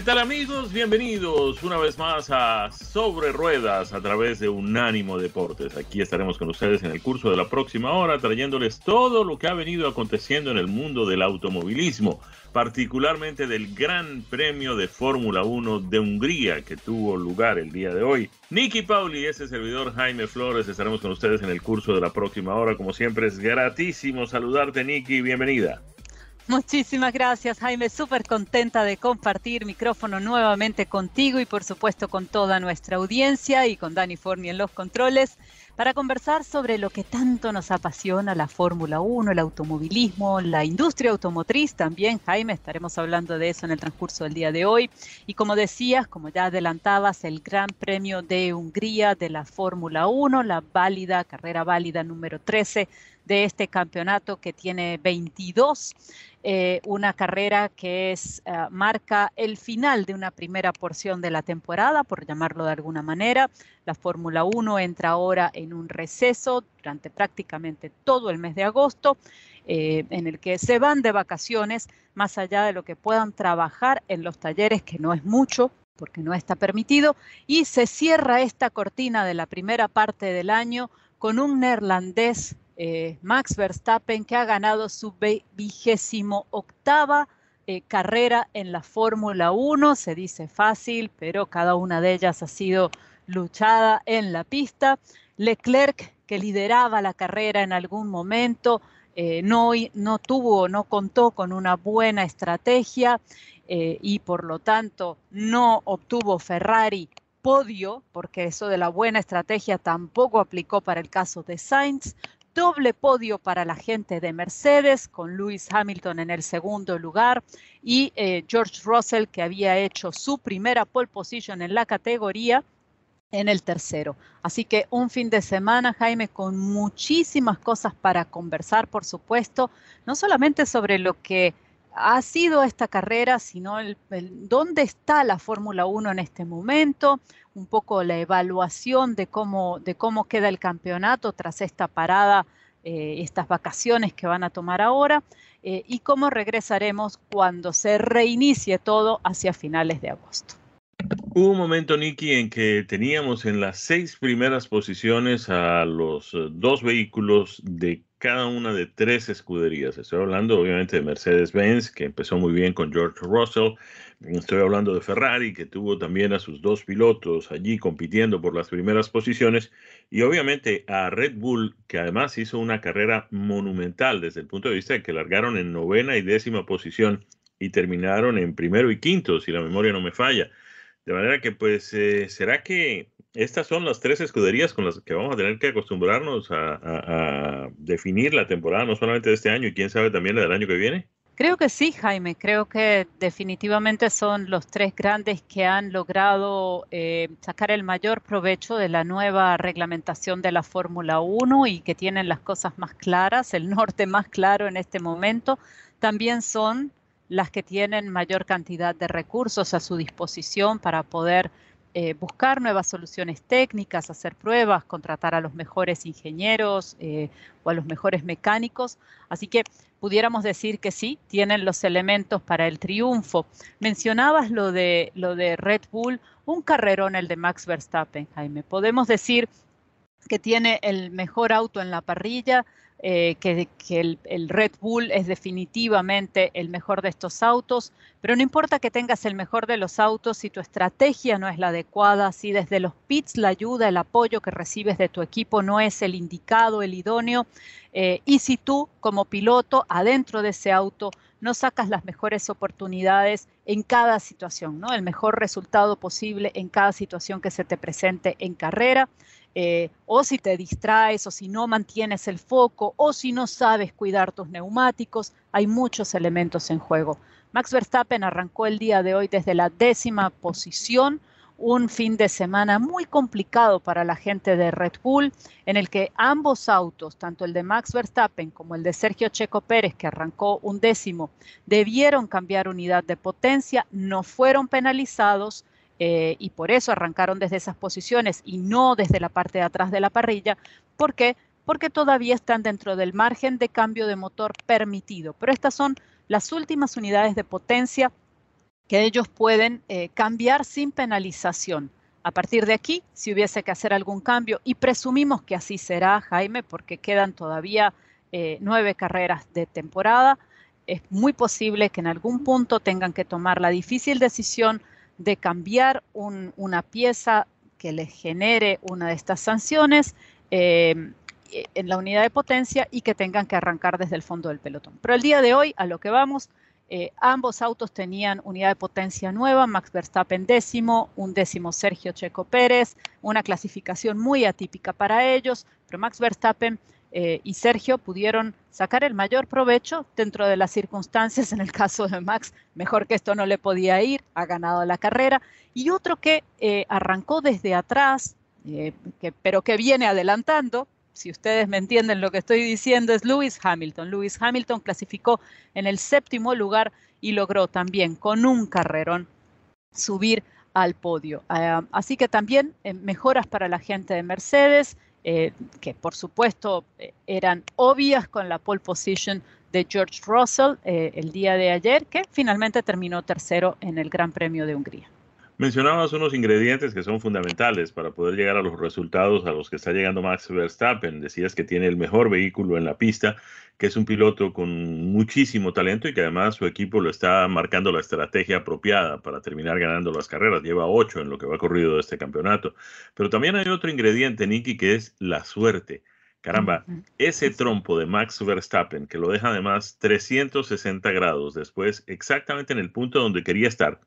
¿Qué tal amigos? Bienvenidos una vez más a Sobre Ruedas a través de Unánimo Deportes. Aquí estaremos con ustedes en el curso de la próxima hora trayéndoles todo lo que ha venido aconteciendo en el mundo del automovilismo, particularmente del Gran Premio de Fórmula 1 de Hungría que tuvo lugar el día de hoy. Nicky Pauli ese servidor Jaime Flores estaremos con ustedes en el curso de la próxima hora. Como siempre es gratísimo saludarte Nicky, bienvenida. Muchísimas gracias, Jaime. Súper contenta de compartir micrófono nuevamente contigo y por supuesto con toda nuestra audiencia y con Dani Forni en los controles para conversar sobre lo que tanto nos apasiona, la Fórmula 1, el automovilismo, la industria automotriz también. Jaime, estaremos hablando de eso en el transcurso del día de hoy. Y como decías, como ya adelantabas, el Gran Premio de Hungría de la Fórmula 1, la válida, carrera válida número 13 de este campeonato que tiene 22 eh, una carrera que es, eh, marca el final de una primera porción de la temporada, por llamarlo de alguna manera. La Fórmula 1 entra ahora en un receso durante prácticamente todo el mes de agosto, eh, en el que se van de vacaciones, más allá de lo que puedan trabajar en los talleres, que no es mucho, porque no está permitido, y se cierra esta cortina de la primera parte del año con un neerlandés eh, Max Verstappen, que ha ganado su vigésimo octava eh, carrera en la Fórmula 1. Se dice fácil, pero cada una de ellas ha sido luchada en la pista. Leclerc, que lideraba la carrera en algún momento, eh, no, no tuvo, no contó con una buena estrategia y por lo tanto no obtuvo Ferrari podio, porque eso de la buena estrategia tampoco aplicó para el caso de Sainz. Doble podio para la gente de Mercedes, con Lewis Hamilton en el segundo lugar y eh, George Russell, que había hecho su primera pole position en la categoría, en el tercero. Así que un fin de semana, Jaime, con muchísimas cosas para conversar, por supuesto, no solamente sobre lo que ha sido esta carrera, sino el, dónde está la Fórmula 1 en este momento, un poco la evaluación de cómo, de cómo queda el campeonato tras esta parada, eh, estas vacaciones que van a tomar ahora, eh, y cómo regresaremos cuando se reinicie todo hacia finales de agosto. Hubo un momento, Nicky, en que teníamos en las seis primeras posiciones a los eh, dos vehículos de cada una de tres escuderías. Estoy hablando obviamente de Mercedes-Benz, que empezó muy bien con George Russell. Estoy hablando de Ferrari, que tuvo también a sus dos pilotos allí compitiendo por las primeras posiciones. Y obviamente a Red Bull, que además hizo una carrera monumental desde el punto de vista de que largaron en novena y décima posición y terminaron en primero y quinto, si la memoria no me falla. De manera que, pues, eh, ¿será que estas son las tres escuderías con las que vamos a tener que acostumbrarnos a, definir la temporada, no solamente de este año y quién sabe también la del año que viene? Creo que sí, Jaime. Creo que definitivamente son los tres grandes que han logrado eh, sacar el mayor provecho de la nueva reglamentación de la Fórmula 1 y que tienen las cosas más claras, el norte más claro en este momento. También son las que tienen mayor cantidad de recursos a su disposición para poder eh, buscar nuevas soluciones técnicas, hacer pruebas, contratar a los mejores ingenieros eh, o a los mejores mecánicos. Así que pudiéramos decir que sí, tienen los elementos para el triunfo. Mencionabas lo de, lo de Red Bull, un carrerón el de Max Verstappen, Jaime. Podemos decir que tiene el mejor auto en la parrilla, eh, que, el, Red Bull es definitivamente el mejor de estos autos, pero no importa que tengas el mejor de los autos si tu estrategia no es la adecuada, si desde los pits la ayuda, el apoyo que recibes de tu equipo no es el indicado, el idóneo, eh, y si tú como piloto adentro de ese auto no sacas las mejores oportunidades en cada situación, ¿no? el mejor resultado posible en cada situación que se te presente en carrera. Eh, o si te distraes, o si no mantienes el foco, o si no sabes cuidar tus neumáticos, hay muchos elementos en juego. Max Verstappen arrancó el día de hoy desde la décima posición, un fin de semana muy complicado para la gente de Red Bull, en el que ambos autos, tanto el de Max Verstappen como el de Sergio Checo Pérez, que arrancó un décimo, debieron cambiar unidad de potencia, no fueron penalizados, eh, y por eso arrancaron desde esas posiciones y no desde la parte de atrás de la parrilla. ¿Por qué? Porque todavía están dentro del margen de cambio de motor permitido. Pero estas son las últimas unidades de potencia que ellos pueden eh, cambiar sin penalización. A partir de aquí, si hubiese que hacer algún cambio, y presumimos que así será, Jaime, porque quedan todavía eh, nueve carreras de temporada, es muy posible que en algún punto tengan que tomar la difícil decisión de cambiar una pieza que le genere una de estas sanciones eh, en la unidad de potencia y que tengan que arrancar desde el fondo del pelotón. Pero el día de hoy, a lo que vamos, eh, ambos autos tenían unidad de potencia nueva, Max Verstappen décimo, un décimo Sergio Checo Pérez, una clasificación muy atípica para ellos, pero Max Verstappen eh, y Sergio pudieron sacar el mayor provecho dentro de las circunstancias. En el caso de Max, mejor que esto no le podía ir, ha ganado la carrera. Y otro que eh, arrancó desde atrás, eh, pero que viene adelantando, si ustedes me entienden lo que estoy diciendo, es Lewis Hamilton. Lewis Hamilton clasificó en el séptimo lugar y logró también con un carrerón subir al podio. Ah, así que también mejoras para la gente de Mercedes. Eh, que por supuesto eh, eran obvias con la pole position de George Russell eh, el día de ayer, que finalmente terminó tercero en el Gran Premio de Hungría. Mencionabas unos ingredientes que son fundamentales para poder llegar a los resultados a los que está llegando Max Verstappen. Decías que tiene el mejor vehículo en la pista, que es un piloto con muchísimo talento y que además su equipo lo está marcando la estrategia apropiada para terminar ganando las carreras. Lleva ocho en lo que va corrido de este campeonato. Pero también hay otro ingrediente, Nicky, que es la suerte. Caramba, ese trompo de Max Verstappen, que lo deja además 360 grados después, exactamente en el punto donde quería estar,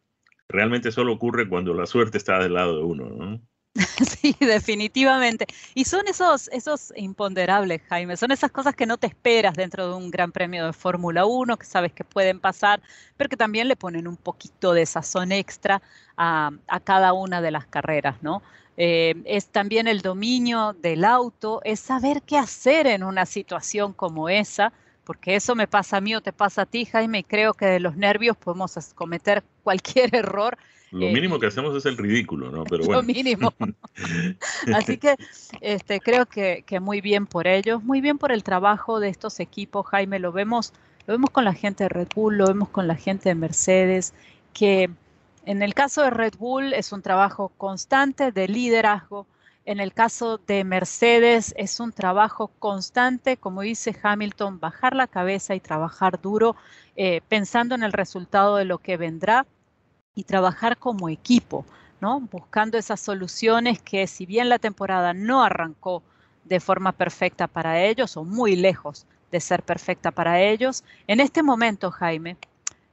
realmente solo ocurre cuando la suerte está del lado de uno, ¿no? Sí, definitivamente. Y son esos, esos imponderables, Jaime, son esas cosas que no te esperas dentro de un gran premio de Fórmula 1, que sabes que pueden pasar, pero que también le ponen un poquito de sazón extra a, cada una de las carreras, ¿no? Eh, es también el dominio del auto, es saber qué hacer en una situación como esa, porque eso me pasa a mí o te pasa a ti, Jaime, y creo que de los nervios podemos cometer cualquier error. Lo eh, mínimo que hacemos es el ridículo, ¿no? Pero bueno. Lo mínimo. Así que este, creo que, que, muy bien por ellos, muy bien por el trabajo de estos equipos, Jaime, lo vemos, lo vemos con la gente de Red Bull, lo vemos con la gente de Mercedes, que en el caso de Red Bull es un trabajo constante de liderazgo, en el caso de Mercedes es un trabajo constante, como dice Hamilton, bajar la cabeza y trabajar duro, eh, pensando en el resultado de lo que vendrá y trabajar como equipo, ¿no? Buscando esas soluciones que si bien la temporada no arrancó de forma perfecta para ellos o muy lejos de ser perfecta para ellos, en este momento, Jaime,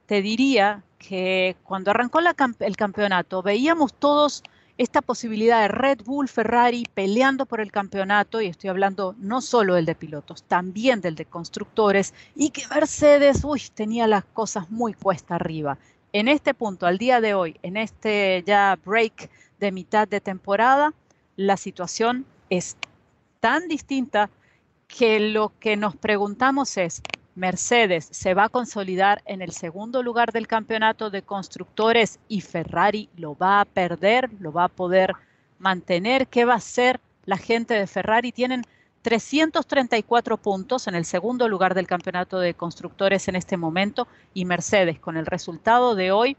te diría que cuando arrancó el campeonato veíamos todos esta posibilidad de Red Bull, Ferrari peleando por el campeonato, y estoy hablando no solo del de pilotos, también del de constructores, y que Mercedes, uy, tenía las cosas muy cuesta arriba. En este punto, al día de hoy, en este ya break de mitad de temporada, la situación es tan distinta que lo que nos preguntamos es, Mercedes se va a consolidar en el segundo lugar del campeonato de constructores y Ferrari lo va a perder, lo va a poder mantener. ¿Qué va a hacer la gente de Ferrari? Tienen 334 puntos en el segundo lugar del campeonato de constructores en este momento y Mercedes con el resultado de hoy,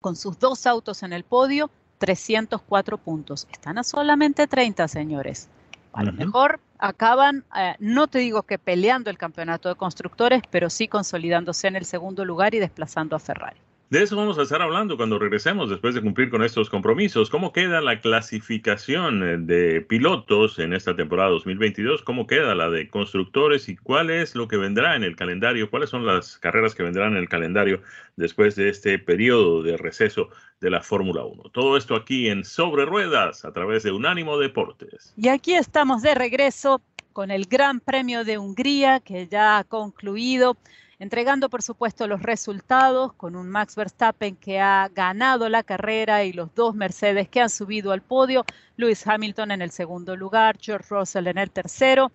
con sus dos autos en el podio, 304 puntos. Están a solamente 30, señores. A lo mejor acaban, eh, no te digo que peleando el campeonato de constructores, pero sí consolidándose en el segundo lugar y desplazando a Ferrari. De eso vamos a estar hablando cuando regresemos después de cumplir con estos compromisos. ¿Cómo queda la clasificación eh, de pilotos en esta temporada 2022? ¿Cómo queda la de constructores? ¿Y cuál es lo que vendrá en el calendario? ¿Cuáles son las carreras que vendrán en el calendario después de este periodo de receso de la Fórmula 1? Todo esto aquí en Sobre Ruedas a través de Unánimo Deportes. Y aquí estamos de regreso con el Gran Premio de Hungría que ya ha concluido entregando por supuesto los resultados con un Max Verstappen que ha ganado la carrera y los dos Mercedes que han subido al podio, Lewis Hamilton en el segundo lugar, George Russell en el tercero.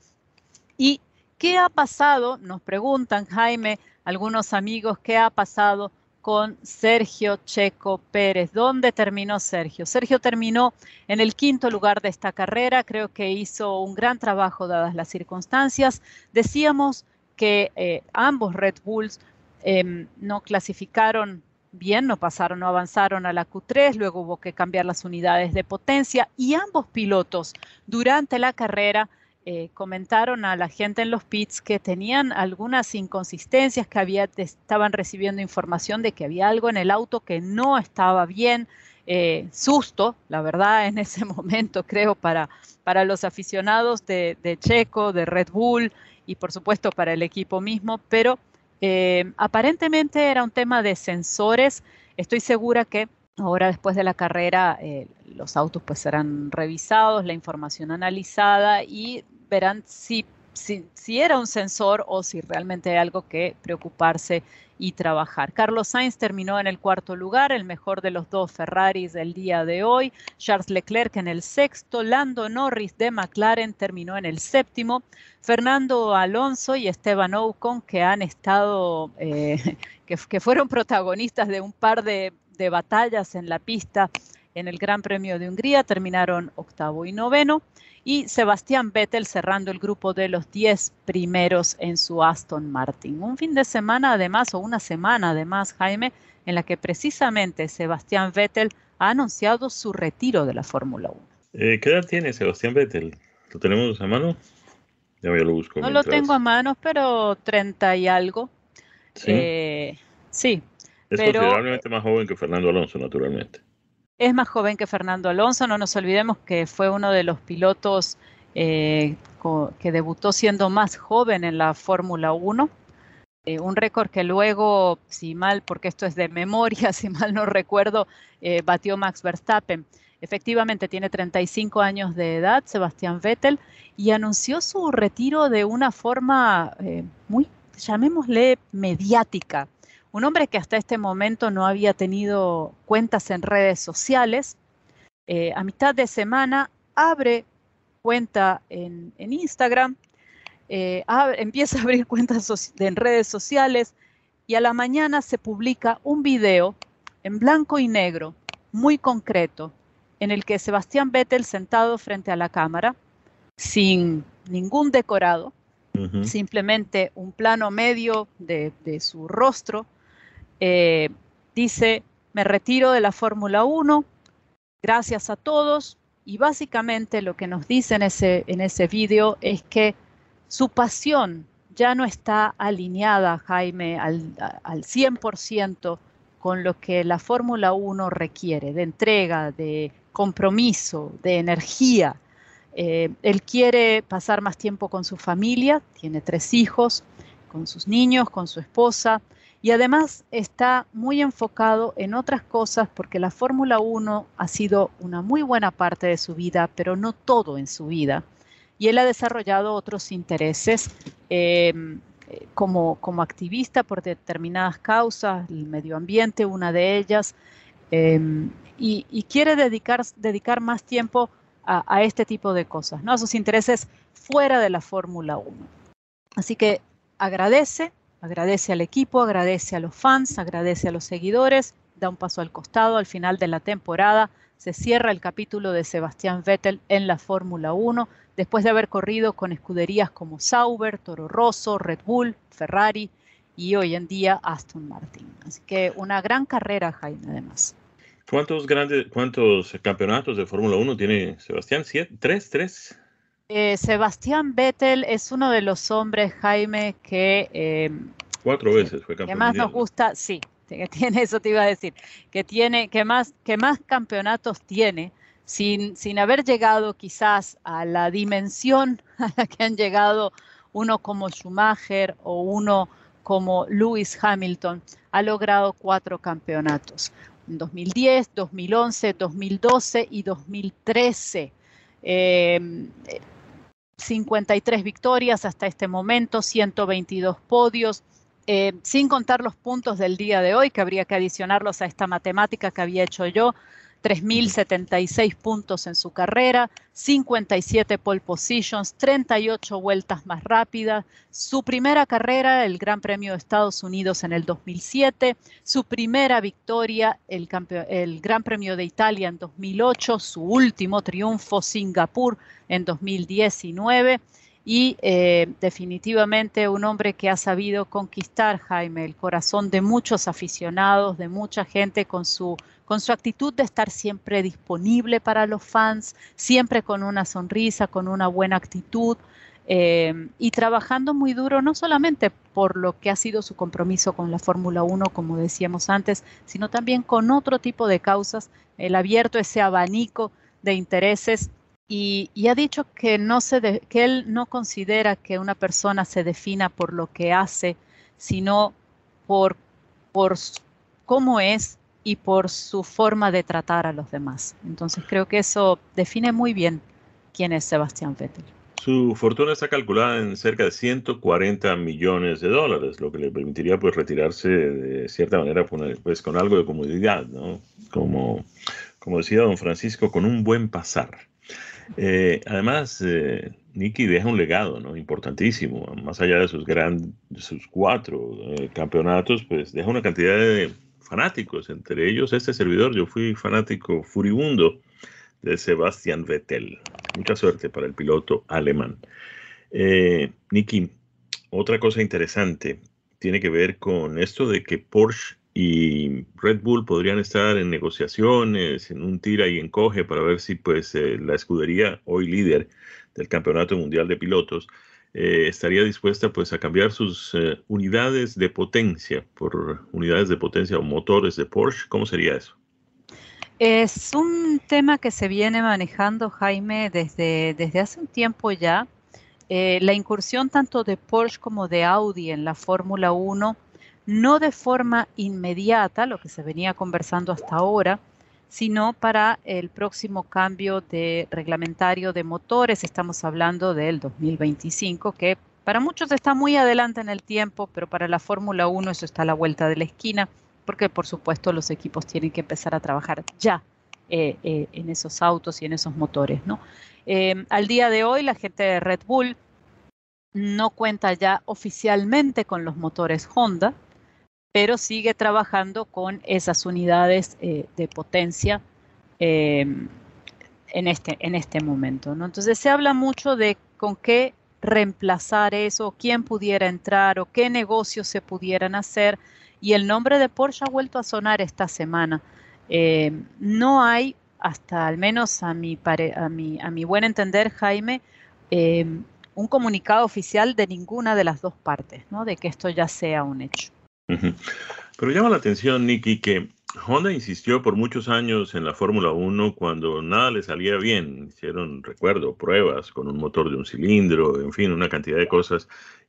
¿Y qué ha pasado? Nos preguntan, Jaime, algunos amigos, ¿qué ha pasado? con Sergio Checo Pérez. ¿Dónde terminó Sergio? Sergio terminó en el quinto lugar de esta carrera. Creo que hizo un gran trabajo dadas las circunstancias. Decíamos que eh, ambos Red Bulls em, no clasificaron bien, no pasaron, no avanzaron a la Q3, luego hubo que cambiar las unidades de potencia y ambos pilotos durante la carrera eh, comentaron a la gente en los pits que tenían algunas inconsistencias, que estaban recibiendo información de que había algo en el auto que no estaba bien. Eh, susto, la verdad, en ese momento, creo, para, para los aficionados de, de Checo, de Red Bull, y por supuesto para el equipo mismo, pero eh, aparentemente era un tema de sensores. Estoy segura que ahora después de la carrera eh, los autos pues serán revisados, la información analizada y verán si, si, era un sensor o si realmente hay algo que preocuparse y trabajar. Carlos Sainz terminó en el cuarto lugar, el mejor de los dos Ferraris del día de hoy. Charles Leclerc en el sexto. Lando Norris de McLaren terminó en el séptimo. Fernando Alonso y Esteban Ocon, que han estado, eh, que, fueron protagonistas de un par de batallas en la pista en el Gran Premio de Hungría, terminaron octavo y noveno y Sebastián Vettel cerrando el grupo de los 10 primeros en su Aston Martin. Un fin de semana además, o una semana además, Jaime, en la que precisamente Sebastián Vettel ha anunciado su retiro de la Fórmula 1. Eh, ¿Qué edad tiene Sebastián Vettel? ¿Lo tenemos a mano? Ya lo busco. No lo tengo a mano, pero 30 y algo. Sí. Eh, sí es considerablemente más joven que Fernando Alonso, naturalmente. Es más joven que Fernando Alonso, no nos olvidemos que fue uno de los pilotos eh, que debutó siendo más joven en la Fórmula 1. Eh, un récord que luego, si mal, porque esto es de memoria, si mal no recuerdo, eh, batió Max Verstappen. Efectivamente, tiene 35 años de edad, Sebastián Vettel, y anunció su retiro de una forma muy, llamémosle, mediática. Un hombre que hasta este momento no había tenido cuentas en redes sociales, eh, a mitad de semana abre cuenta en, Instagram, eh, empieza a abrir cuentas en redes sociales y a la mañana se publica un video en blanco y negro, muy concreto, en el que Sebastián Vettel sentado frente a la cámara, sin ningún decorado, simplemente un plano medio de su rostro, eh, dice, me retiro de la Fórmula 1, gracias a todos, y básicamente lo que nos dice en ese, en ese vídeo es que su pasión ya no está alineada, Jaime, al, al 100% con lo que la Fórmula 1 requiere, de entrega, de compromiso, de energía. Eh, él quiere pasar más tiempo con su familia, tiene tres hijos, con sus niños, con su esposa, y además está muy enfocado en otras cosas porque la Fórmula 1 ha sido una muy buena parte de su vida, pero no todo en su vida. Y él ha desarrollado otros intereses em, como, como activista por determinadas causas, el medio ambiente, una de ellas, em, y, quiere dedicar, dedicar más tiempo a, este tipo de cosas, ¿no? a sus intereses fuera de la Fórmula 1. Así que agradece Agradece al equipo, agradece a los fans, agradece a los seguidores, da un paso al costado. Al final de la temporada se cierra el capítulo de Sebastián Vettel en la Fórmula 1, después de haber corrido con escuderías como Sauber, Toro Rosso, Red Bull, Ferrari y hoy en día Aston Martin. Así que una gran carrera, Jaime, además. ¿Cuántos grandes, cuántos campeonatos de Fórmula 1 tiene Sebastián? ¿Tres? ¿Tres? Eh, Sebastián Vettel es uno de los hombres, Jaime, que... Eh, Cuatro veces fue campeón. Que más nos gusta, sí, que tiene, eso te iba a decir, que tiene, que más, que más campeonatos tiene, sin, sin haber llegado quizás a la dimensión a la que han llegado uno como Schumacher o uno como Lewis Hamilton, ha logrado cuatro campeonatos. En 2010, 2011, 2012 y 2013. 53 em, victorias hasta este momento, 122 podios, eh, sin contar los puntos del día de hoy, que habría que adicionarlos a esta matemática que había hecho yo, 3.076 puntos en su carrera, 57 pole positions, 38 vueltas más rápidas, su primera carrera, el Gran Premio de Estados Unidos en el 2007, su primera victoria, el, Gran Premio de Italia en 2008, su último triunfo, Singapur en 2019 y eh, definitivamente un hombre que ha sabido conquistar, Jaime, el corazón de muchos aficionados, de mucha gente con su, con su actitud de estar siempre disponible para los fans, siempre con una sonrisa, con una buena actitud. Eh, y trabajando muy duro, no solamente por lo que ha sido su compromiso con la Fórmula 1, como decíamos antes, sino también con otro tipo de causas, el abierto ese abanico de intereses y, ha dicho que, no se que él no considera que una persona se defina por lo que hace, sino por, por cómo es y por su forma de tratar a los demás. Entonces creo que eso define muy bien quién es Sebastián Vettel. Su fortuna está calculada en cerca de 140 millones de dólares, lo que le permitiría pues retirarse de cierta manera pues, con algo de comodidad, ¿no? Como, como decía don Francisco, con un buen pasar. Eh, además, eh, Nicky deja un legado ¿no? importantísimo, más allá de sus, gran, sus cuatro eh, campeonatos, pues deja una cantidad de fanáticos, entre ellos este servidor, yo fui fanático furibundo de Sebastian Vettel. Mucha suerte para el piloto alemán. Eh, Nicky, otra cosa interesante tiene que ver con esto de que Porsche y Red Bull podrían estar en negociaciones, en un tira y encoge para ver si pues eh, la escudería hoy líder del Campeonato Mundial de Pilotos eh, estaría dispuesta pues a cambiar sus eh, unidades de potencia por unidades de potencia o motores de Porsche. ¿Cómo sería eso? Es un tema que se viene manejando, Jaime, desde, desde hace un tiempo ya. la incursión tanto de Porsche como de Audi en la Fórmula 1 no de forma inmediata, lo que se venía conversando hasta ahora, sino para el próximo cambio de reglamentario de motores. Estamos hablando del 2025, que para muchos está muy adelante en el tiempo, pero para la Fórmula 1 eso está a la vuelta de la esquina, porque por supuesto los equipos tienen que empezar a trabajar ya eh, eh, en esos autos y en esos motores. ¿no? Eh, al día de hoy la gente de Red Bull no cuenta ya oficialmente con los motores Honda, pero sigue trabajando con esas unidades eh, de potencia em, en, este, en este momento. ¿no? Entonces se habla mucho de con qué reemplazar eso, quién pudiera entrar o qué negocios se pudieran hacer. Y el nombre de Porsche ha vuelto a sonar esta semana. Em, no hay, hasta al menos a mi, a mi, a mi buen entender, Jaime, un comunicado oficial de ninguna de las dos partes, ¿no? de que esto ya sea un hecho. Pero llama la atención, Nicky, que Honda insistió por muchos años en la Fórmula 1 cuando nada le salía bien. Hicieron, recuerdo, pruebas con un motor de un cilindro, en fin, una cantidad de cosas,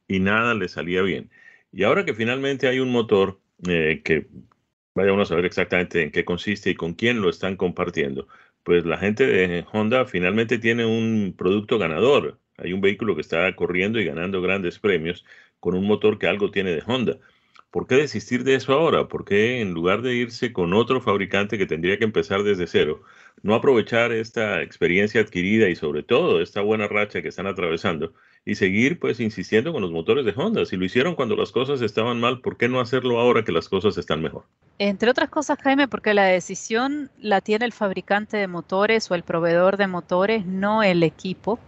y nada le salía bien. Y ahora que finalmente hay un motor eh, que vaya uno a saber exactamente en qué consiste y con quién lo están compartiendo, pues la gente de Honda finalmente tiene un producto ganador. Hay un vehículo que está corriendo y ganando grandes premios con un motor que algo tiene de Honda. ¿Por qué desistir de eso ahora? ¿Por qué en lugar de irse con otro fabricante que tendría que empezar desde cero, no aprovechar esta experiencia adquirida y sobre todo esta buena racha que están atravesando y seguir pues insistiendo con los motores de Honda? Si lo hicieron cuando las cosas estaban mal, ¿por qué no hacerlo ahora que las cosas están mejor? Entre otras cosas, Jaime, porque la decisión la tiene el fabricante de motores o el proveedor de motores, no el equipo.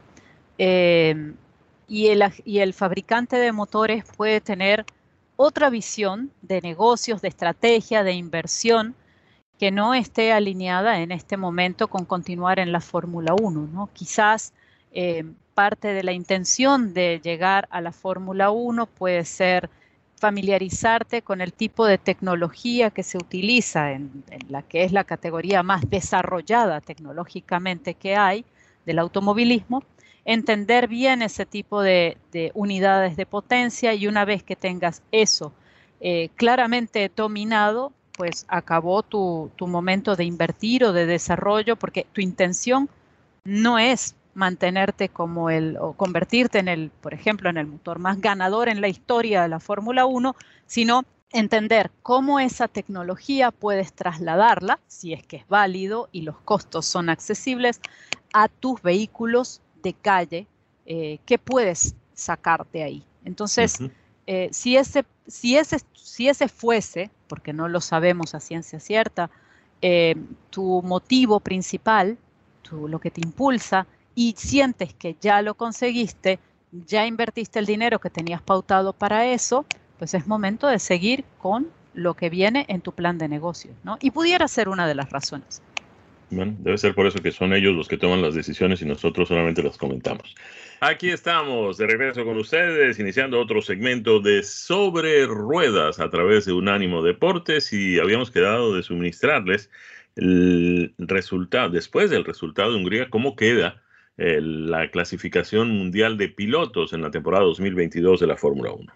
Eh, y, el, y el fabricante de motores puede tener otra visión de negocios, de estrategia, de inversión que no esté alineada en este momento con continuar en la Fórmula 1. ¿no? Quizás Eh, parte de la intención de llegar a la Fórmula 1 puede ser familiarizarte con el tipo de tecnología que se utiliza en, la que es la categoría más desarrollada tecnológicamente que hay del automovilismo, entender bien ese tipo de, unidades de potencia y una vez que tengas eso eh, claramente dominado, pues acabó tu, tu momento de invertir o de desarrollo porque tu intención no es mantenerte como el, o convertirte en el, por ejemplo, en el motor más ganador en la historia de la Fórmula 1, sino entender cómo esa tecnología puedes trasladarla, si es que es válido y los costos son accesibles, a tus vehículos de calle eh, que puedes sacar de ahí. Entonces, eh, si, ese, si, ese, si ese fuese, porque no lo sabemos a ciencia cierta, eh, tu motivo principal, tu, lo que te impulsa y sientes que ya lo conseguiste, ya invertiste el dinero que tenías pautado para eso, pues es momento de seguir con lo que viene en tu plan de negocio, ¿no? Y pudiera ser una de las razones. Bueno, debe ser por eso que son ellos los que toman las decisiones y nosotros solamente las comentamos. Aquí estamos, de regreso con ustedes, iniciando otro segmento de Sobre Ruedas a través de Unánimo Deportes y habíamos quedado de suministrarles el resultado, después del resultado de Hungría, cómo queda la clasificación mundial de pilotos en la temporada 2022 de la Fórmula 1.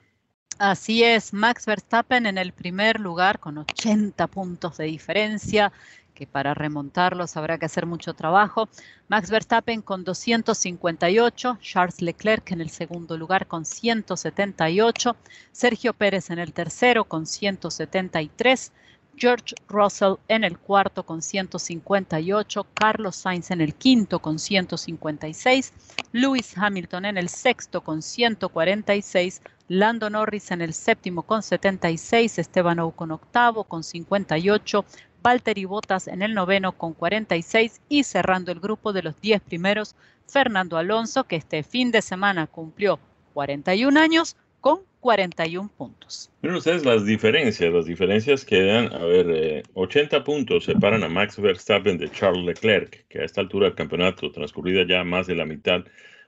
Así es, Max Verstappen en el primer lugar con 80 puntos de diferencia, que para remontarlos habrá que hacer mucho trabajo. Max Verstappen con 258, Charles Leclerc en el segundo lugar con 178, Sergio Pérez en el tercero con 173, George Russell en el cuarto con 158, Carlos Sainz en el quinto con 156, Lewis Hamilton en el sexto con 146, Lando Norris en el séptimo con 76, Esteban Ocon octavo con 58, Valtteri Bottas en el noveno con 46 y cerrando el grupo de los 10 primeros, Fernando Alonso, que este fin de semana cumplió 41 años con 41 puntos. Miren ustedes las diferencias, las diferencias quedan, a ver, 80 eh, puntos separan a Max Verstappen de Charles Leclerc, que a esta altura del campeonato, transcurrida ya más de la mitad,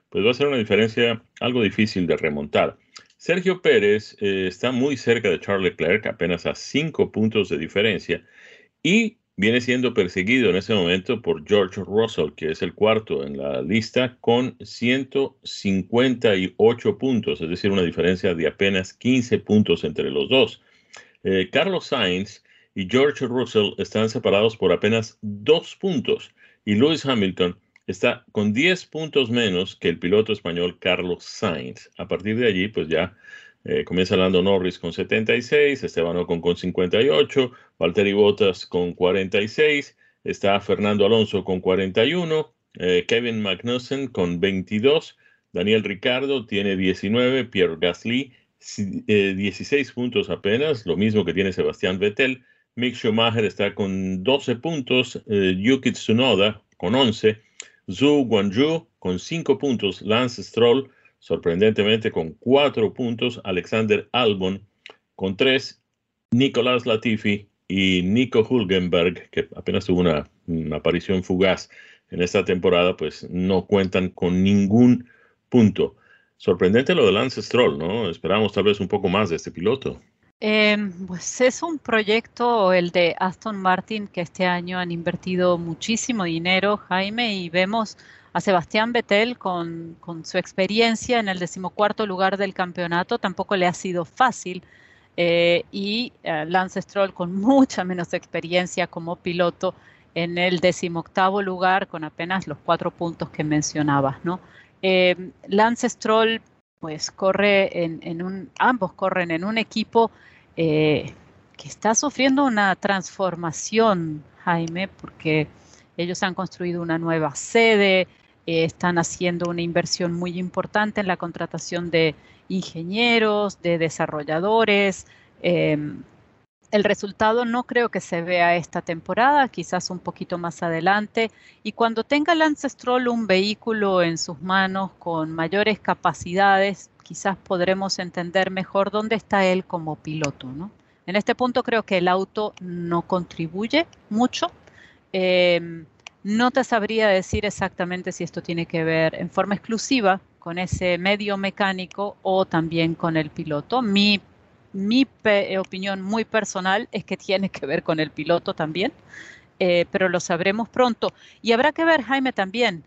pues va a ser una diferencia algo difícil de remontar. Sergio Pérez eh, está muy cerca de Charles Leclerc, apenas a 5 puntos de diferencia, y viene siendo perseguido en ese momento por George Russell, que es el cuarto en la lista, con 158 puntos, es decir, una diferencia de apenas 15 puntos entre los dos. Eh, Carlos Sainz y George Russell están separados por apenas dos puntos y Lewis Hamilton está con 10 puntos menos que el piloto español Carlos Sainz. A partir de allí, pues ya eh, comienza Lando Norris con 76, Esteban Ocon con 58, Valtteri Bottas con 46, está Fernando Alonso con 41, eh, Kevin Magnussen con 22, Daniel Ricardo tiene 19, Pierre Gasly 16 eh, puntos apenas, lo mismo que tiene Sebastián Vettel, Mick Schumacher está con 12 puntos, Yuki Tsunoda con 11, Zhu Guanyu con 5 puntos, Lance Stroll sorprendentemente con cuatro puntos, Alexander Albon con tres, Nicolás Latifi y Nico Hulgenberg, que apenas tuvo una, aparición fugaz en esta temporada, pues no cuentan con ningún punto. Sorprendente lo de Lance Stroll, ¿no? Esperamos tal vez un poco más de este piloto. Em, pues es un proyecto, el de Aston Martin, que este año han invertido muchísimo dinero, Jaime, y vemos a Sebastián Vettel con, su experiencia en el decimocuarto lugar del campeonato. Tampoco le ha sido fácil. Eh, y eh, Lance Stroll con mucha menos experiencia como piloto en el decimoctavo lugar con apenas los cuatro puntos que mencionabas, ¿no? Eh, Lance Stroll, pues corre en, un, ambos corren en un equipo que está sufriendo una transformación, Jaime, porque ellos han construido una nueva sede, eh, están haciendo una inversión muy importante en la contratación de ingenieros, de desarrolladores. Em, el resultado no creo que se vea esta temporada, quizás un poquito más adelante. Y cuando tenga Lance Stroll un vehículo en sus manos con mayores capacidades, quizás podremos entender mejor dónde está él como piloto. En este punto creo que el auto no contribuye mucho. Em, No te sabría decir exactamente si esto tiene que ver en forma exclusiva con ese medio mecánico o también con el piloto. Mi, mi opinión muy personal es que tiene que ver con el piloto también, eh, pero lo sabremos pronto. Y habrá que ver, Jaime, también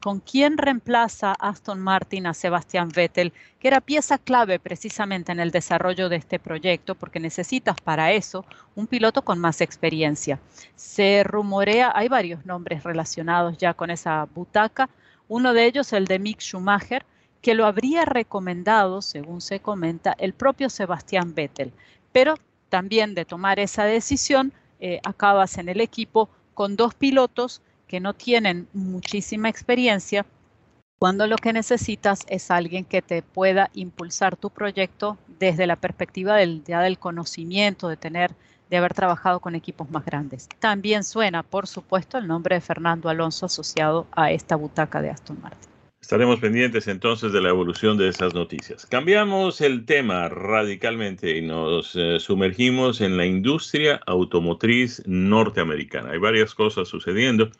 con quién reemplaza Aston Martin a Sebastián Vettel, que era pieza clave precisamente en el desarrollo de este proyecto, porque necesitas para eso un piloto con más experiencia. Se rumorea, hay varios nombres relacionados ya con esa butaca, uno de ellos el de Mick Schumacher, que lo habría recomendado, según se comenta, el propio Sebastián Vettel. Pero también de tomar esa decisión, eh, acabas en el equipo con dos pilotos que no tienen muchísima experiencia, cuando lo que necesitas es alguien que te pueda impulsar tu proyecto desde la perspectiva del, ya del conocimiento, de tener, de haber trabajado con equipos más grandes. También suena, por supuesto, el nombre de Fernando Alonso asociado a esta butaca de Aston Martin. Estaremos pendientes entonces de la evolución de esas noticias. Cambiamos el tema radicalmente y nos eh, sumergimos en la industria automotriz norteamericana. Hay varias cosas sucediendo.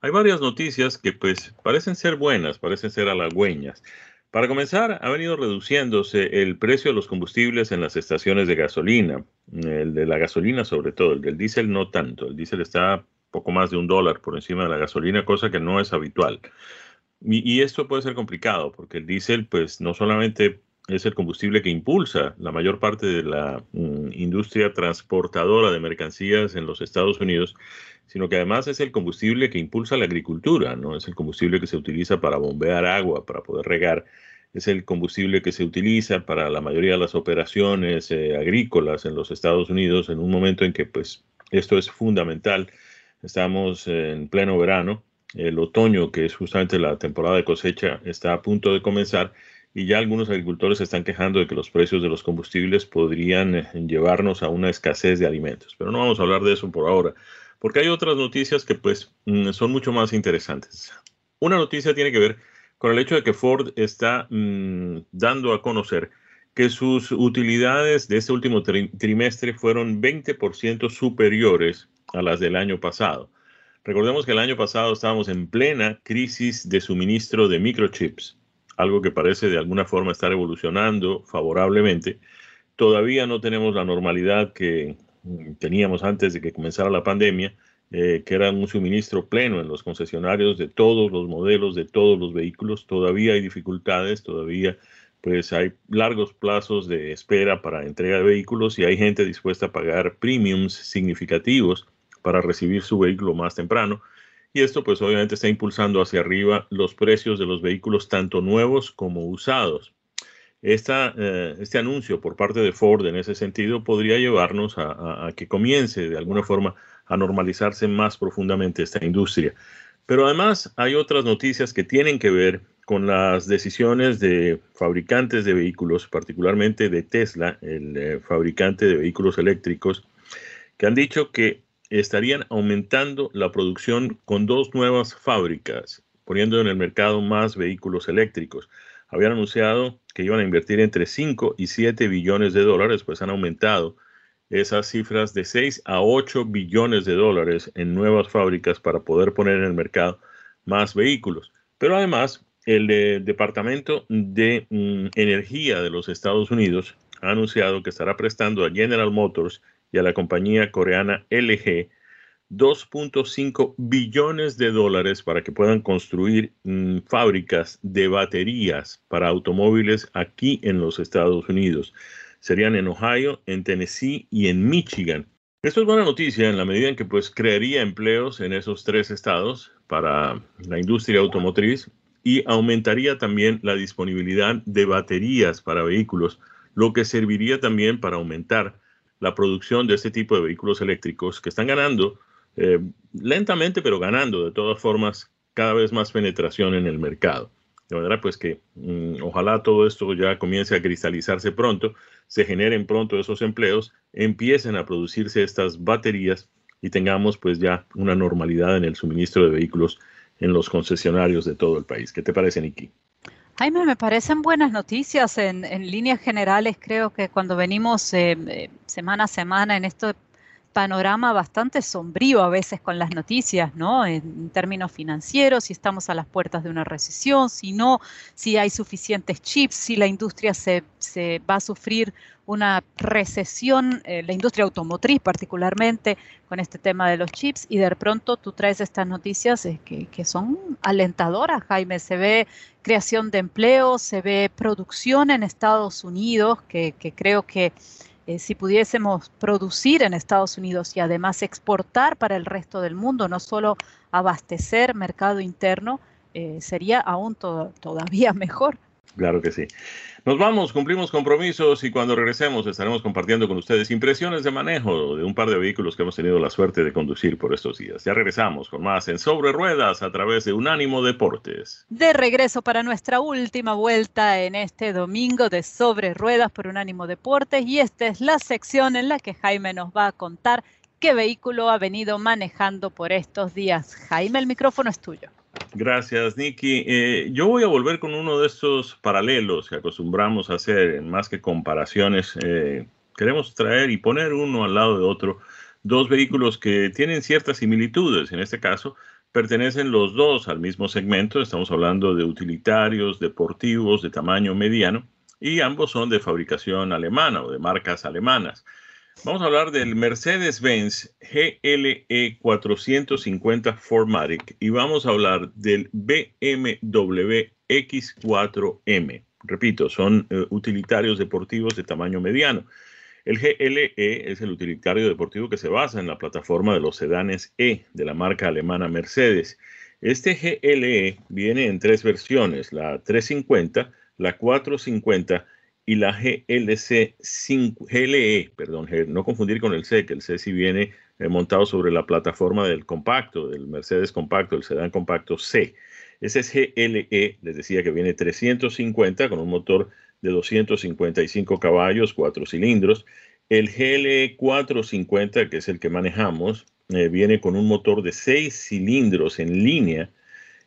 Hay varias noticias que pues parecen ser buenas, parecen ser halagüeñas. Para comenzar, ha venido reduciéndose el precio de los combustibles en las estaciones de gasolina, el de la gasolina sobre todo, el del diésel no tanto, el diésel está poco más de un dólar por encima de la gasolina, cosa que no es habitual. Y, esto puede ser complicado porque el diésel pues no solamente es el combustible que impulsa la mayor parte de la mm, industria transportadora de mercancías en los Estados Unidos, sino que además es el combustible que impulsa la agricultura, ¿no? Es el combustible que se utiliza para bombear agua, para poder regar, es el combustible que se utiliza para la mayoría de las operaciones eh, agrícolas en los Estados Unidos en un momento en que pues esto es fundamental. Estamos en pleno verano, el otoño, que es justamente la temporada de cosecha, está a punto de comenzar y ya algunos agricultores se están quejando de que los precios de los combustibles podrían eh, llevarnos a una escasez de alimentos. Pero no vamos a hablar de eso por ahora porque hay otras noticias que pues mm, son mucho más interesantes. Una noticia tiene que ver con el hecho de que Ford está mm, dando a conocer que sus utilidades de este último trimestre fueron 20% superiores a las del año pasado. Recordemos que el año pasado estábamos en plena crisis de suministro de microchips, algo que parece de alguna forma estar evolucionando favorablemente. Todavía no tenemos la normalidad que teníamos antes de que comenzara la pandemia, eh, que era un suministro pleno en los concesionarios de todos los modelos, de todos los vehículos. Todavía hay dificultades, todavía pues hay largos plazos de espera para entrega de vehículos y hay gente dispuesta a pagar premiums significativos para recibir su vehículo más temprano. Y esto pues obviamente está impulsando hacia arriba los precios de los vehículos tanto nuevos como usados. Eh, este anuncio por parte de Ford en ese sentido podría llevarnos a, que comience de alguna forma a normalizarse más profundamente esta industria. Pero además hay otras noticias que tienen que ver con las decisiones de fabricantes de vehículos, particularmente de Tesla, el eh, fabricante de vehículos eléctricos, que han dicho que estarían aumentando la producción con dos nuevas fábricas, poniendo en el mercado más vehículos eléctricos habían anunciado que iban a invertir entre 5 y 7 billones de dólares, pues han aumentado esas cifras de 6 a 8 billones de dólares en nuevas fábricas para poder poner en el mercado más vehículos. Pero además, el eh, Departamento de mm, Energía de los Estados Unidos ha anunciado que estará prestando a General Motors y a la compañía coreana LG 2.5 billones de dólares para que puedan construir mm, fábricas de baterías para automóviles aquí en los Estados Unidos. Serían en Ohio, en Tennessee y en Michigan. Esto es buena noticia en la medida en que pues crearía empleos en esos tres estados para la industria automotriz y aumentaría también la disponibilidad de baterías para vehículos, lo que serviría también para aumentar la producción de este tipo de vehículos eléctricos que están ganando eh, lentamente, pero ganando de todas formas cada vez más penetración en el mercado. De manera pues que mm, ojalá todo esto ya comience a cristalizarse pronto, se generen pronto esos empleos, empiecen a producirse estas baterías y tengamos pues ya una normalidad en el suministro de vehículos en los concesionarios de todo el país. ¿Qué te parece, Niki? Jaime, me parecen buenas noticias. En, líneas generales, creo que cuando venimos eh, eh, semana a semana en esto panorama bastante sombrío a veces con las noticias, ¿no? En términos financieros, si estamos a las puertas de una recesión, si no, si hay suficientes chips, si la industria se, va a sufrir una recesión, eh, la industria automotriz particularmente, con este tema de los chips, y de pronto tú traes estas noticias eh, que, son alentadoras, Jaime. Se ve creación de empleo, se ve producción en Estados Unidos, que creo que eh, si pudiésemos producir en Estados Unidos y además exportar para el resto del mundo, no solo abastecer mercado interno, eh, sería aún todavía mejor. Claro que sí. Nos vamos, cumplimos compromisos y cuando regresemos estaremos compartiendo con ustedes impresiones de manejo de un par de vehículos que hemos tenido la suerte de conducir por estos días. Ya regresamos con más en Sobre Ruedas a través de Unánimo Deportes. De regreso para nuestra última vuelta en este domingo de Sobre Ruedas por Unánimo Deportes y esta es la sección en la que Jaime nos va a contar qué vehículo ha venido manejando por estos días. Jaime, el micrófono es tuyo. Gracias, Nicky. Eh, yo voy a volver con uno de estos paralelos que acostumbramos a hacer, más que comparaciones. Eh, queremos traer y poner uno al lado de otro dos vehículos que tienen ciertas similitudes. En este caso, pertenecen los dos al mismo segmento. Estamos hablando de utilitarios, deportivos, de tamaño mediano, y ambos son de fabricación alemana o de marcas alemanas. Vamos a hablar del Mercedes-Benz GLE 450 Formatic y vamos a hablar del BMW X4M. Repito, son eh, utilitarios deportivos de tamaño mediano. El GLE es el utilitario deportivo que se basa en la plataforma de los sedanes E de la marca alemana Mercedes. Este GLE viene en tres versiones, la 350, la 450 y la GLC 5, GLE, perdón, no confundir con el C, que el C sí viene eh, montado sobre la plataforma del compacto, del Mercedes compacto, el sedán compacto C. Ese es GLE, les decía que viene 350 con un motor de 255 caballos, cuatro cilindros. El GLE 450, que es el que manejamos, eh, viene con un motor de 6 cilindros en línea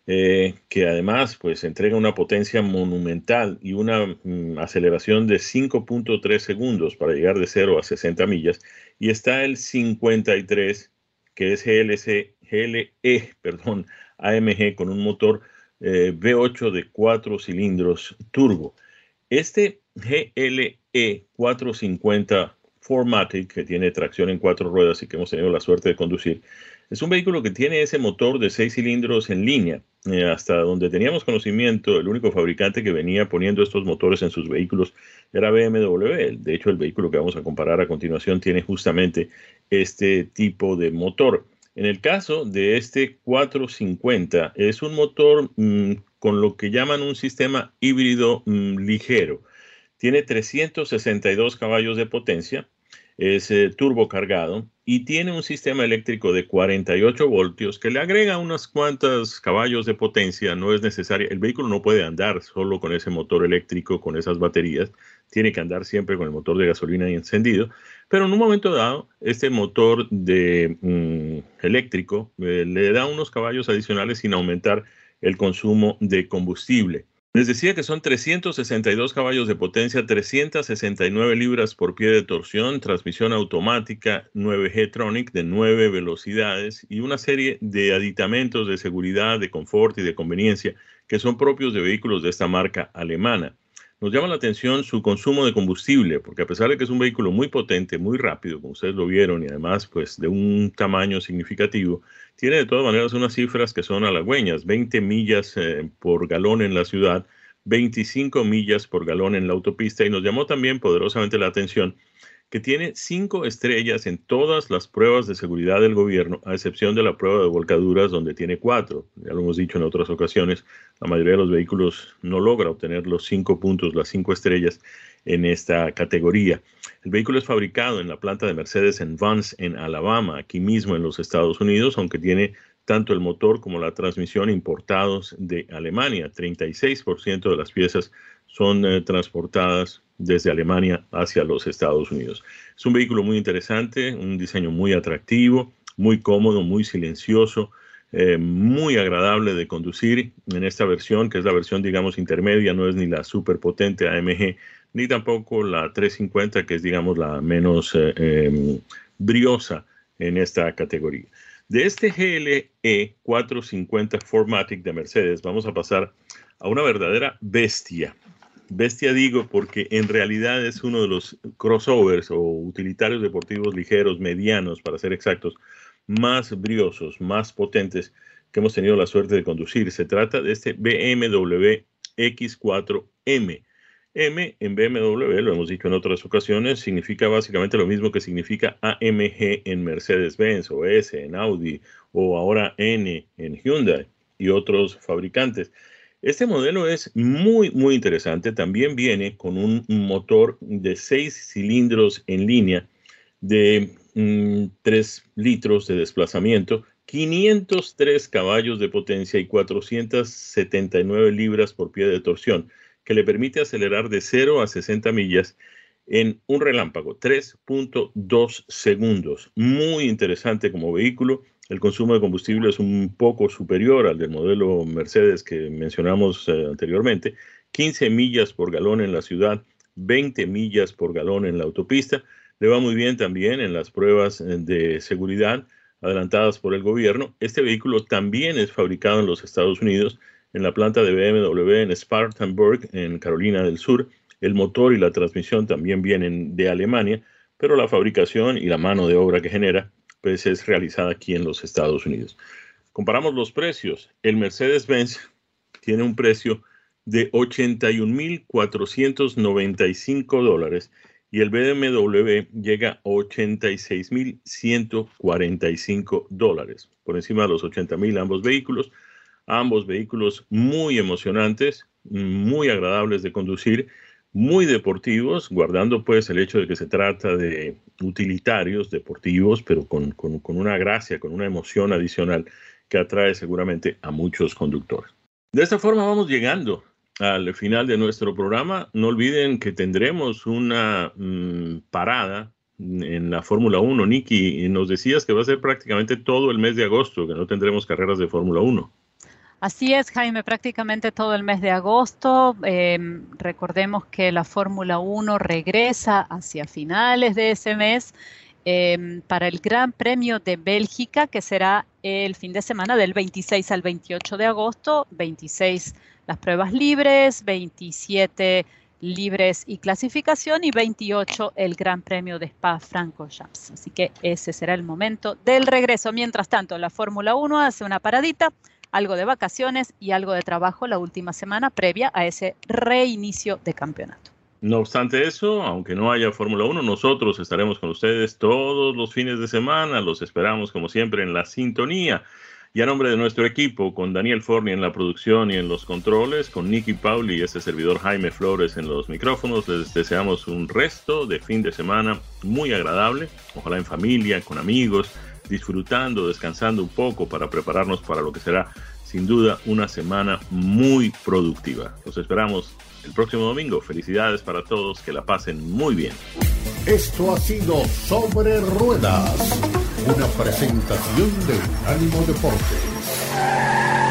eh, que además pues entrega una potencia monumental y una mm, aceleración de 5.3 segundos para llegar de 0 a 60 millas. Y está el 53, que es GLC, GLE, perdón, AMG con un motor eh, V8 de 4 cilindros turbo. Este GLE 450 Formatic, que tiene tracción en cuatro ruedas y que hemos tenido la suerte de conducir, es un vehículo que tiene ese motor de seis cilindros en línea. Eh, hasta donde teníamos conocimiento, el único fabricante que venía poniendo estos motores en sus vehículos era BMW. De hecho, el vehículo que vamos a comparar a continuación tiene justamente este tipo de motor. En el caso de este 450, es un motor mm, con lo que llaman un sistema híbrido mm, ligero. Tiene 362 caballos de potencia, es eh, turbo cargado y tiene un sistema eléctrico de 48 voltios que le agrega unas cuantas caballos de potencia. No es necesario, el vehículo no puede andar solo con ese motor eléctrico, con esas baterías, tiene que andar siempre con el motor de gasolina y encendido. Pero en un momento dado, este motor de mm, eléctrico eh, le da unos caballos adicionales sin aumentar el consumo de combustible. Les decía que son 362 caballos de potencia, 369 libras por pie de torsión, transmisión automática 9G Tronic de 9 velocidades y una serie de aditamentos de seguridad, de confort y de conveniencia que son propios de vehículos de esta marca alemana. Nos llama la atención su consumo de combustible, porque a pesar de que es un vehículo muy potente, muy rápido, como ustedes lo vieron, y además pues de un tamaño significativo, tiene de todas maneras unas cifras que son halagüeñas, 20 millas eh, por galón en la ciudad, 25 millas por galón en la autopista, y nos llamó también poderosamente la atención que tiene cinco estrellas en todas las pruebas de seguridad del gobierno, a excepción de la prueba de volcaduras, donde tiene cuatro. Ya lo hemos dicho en otras ocasiones, la mayoría de los vehículos no logra obtener los cinco puntos, las cinco estrellas en esta categoría. El vehículo es fabricado en la planta de Mercedes en Vance, en Alabama, aquí mismo en los Estados Unidos, aunque tiene tanto el motor como la transmisión importados de Alemania. 36% de las piezas son eh, transportadas desde Alemania hacia los Estados Unidos. Es un vehículo muy interesante, un diseño muy atractivo, muy cómodo, muy silencioso, eh, muy agradable de conducir en esta versión, que es la versión, digamos, intermedia, no es ni la super potente AMG, ni tampoco la 350, que es, digamos, la menos eh, em, briosa en esta categoría. De este GLE 450 Formatic de Mercedes, vamos a pasar a una verdadera bestia. Bestia digo porque en realidad es uno de los crossovers o utilitarios deportivos ligeros, medianos para ser exactos, más briosos, más potentes que hemos tenido la suerte de conducir. Se trata de este BMW X4M. M en BMW, lo hemos dicho en otras ocasiones, significa básicamente lo mismo que significa AMG en Mercedes-Benz o S en Audi o ahora N en Hyundai y otros fabricantes. Este modelo es muy, muy interesante. También viene con un motor de 6 cilindros en línea de 3 mm, litros de desplazamiento, 503 caballos de potencia y 479 libras por pie de torsión que le permite acelerar de 0 a 60 millas en un relámpago, 3.2 segundos. Muy interesante como vehículo. El consumo de combustible es un poco superior al del modelo Mercedes que mencionamos eh, anteriormente. 15 millas por galón en la ciudad, 20 millas por galón en la autopista. Le va muy bien también en las pruebas eh, de seguridad adelantadas por el gobierno. Este vehículo también es fabricado en los Estados Unidos en la planta de BMW en Spartanburg, en Carolina del Sur. El motor y la transmisión también vienen de Alemania, pero la fabricación y la mano de obra que genera pues es realizada aquí en los Estados Unidos. Comparamos los precios. El Mercedes-Benz tiene un precio de 81.495 dólares y el BMW llega a 86.145 dólares, por encima de los 80.000 ambos vehículos. Ambos vehículos muy emocionantes, muy agradables de conducir, muy deportivos, guardando pues el hecho de que se trata de utilitarios deportivos, pero con, una gracia, con una emoción adicional que atrae seguramente a muchos conductores. De esta forma vamos llegando al final de nuestro programa. No olviden que tendremos una mm, parada en la Fórmula 1. Nicky, nos decías que va a ser prácticamente todo el mes de agosto, que no tendremos carreras de Fórmula 1. Así es, Jaime, prácticamente todo el mes de agosto. Em, recordemos que la Fórmula 1 regresa hacia finales de ese mes em, para el Gran Premio de Bélgica, que será el fin de semana del 26 al 28 de agosto. 26 las pruebas libres, 27 libres y clasificación y 28 el Gran Premio de Spa-Francorchamps. Así que ese será el momento del regreso. Mientras tanto, la Fórmula 1 hace una paradita algo de vacaciones y algo de trabajo la última semana previa a ese reinicio de campeonato. No obstante eso, aunque no haya Fórmula 1, nosotros estaremos con ustedes todos los fines de semana. Los esperamos como siempre en la sintonía. Y a nombre de nuestro equipo, con Daniel Forni en la producción y en los controles, con Nicky Pauli y este servidor Jaime Flores en los micrófonos, les deseamos un resto de fin de semana muy agradable, ojalá en familia, con amigos, disfrutando, descansando un poco para prepararnos para lo que será sin duda una semana muy productiva. Los esperamos el próximo domingo. Felicidades para todos, que la pasen muy bien. Esto ha sido Sobre Ruedas, una presentación de Unánimo Deportes.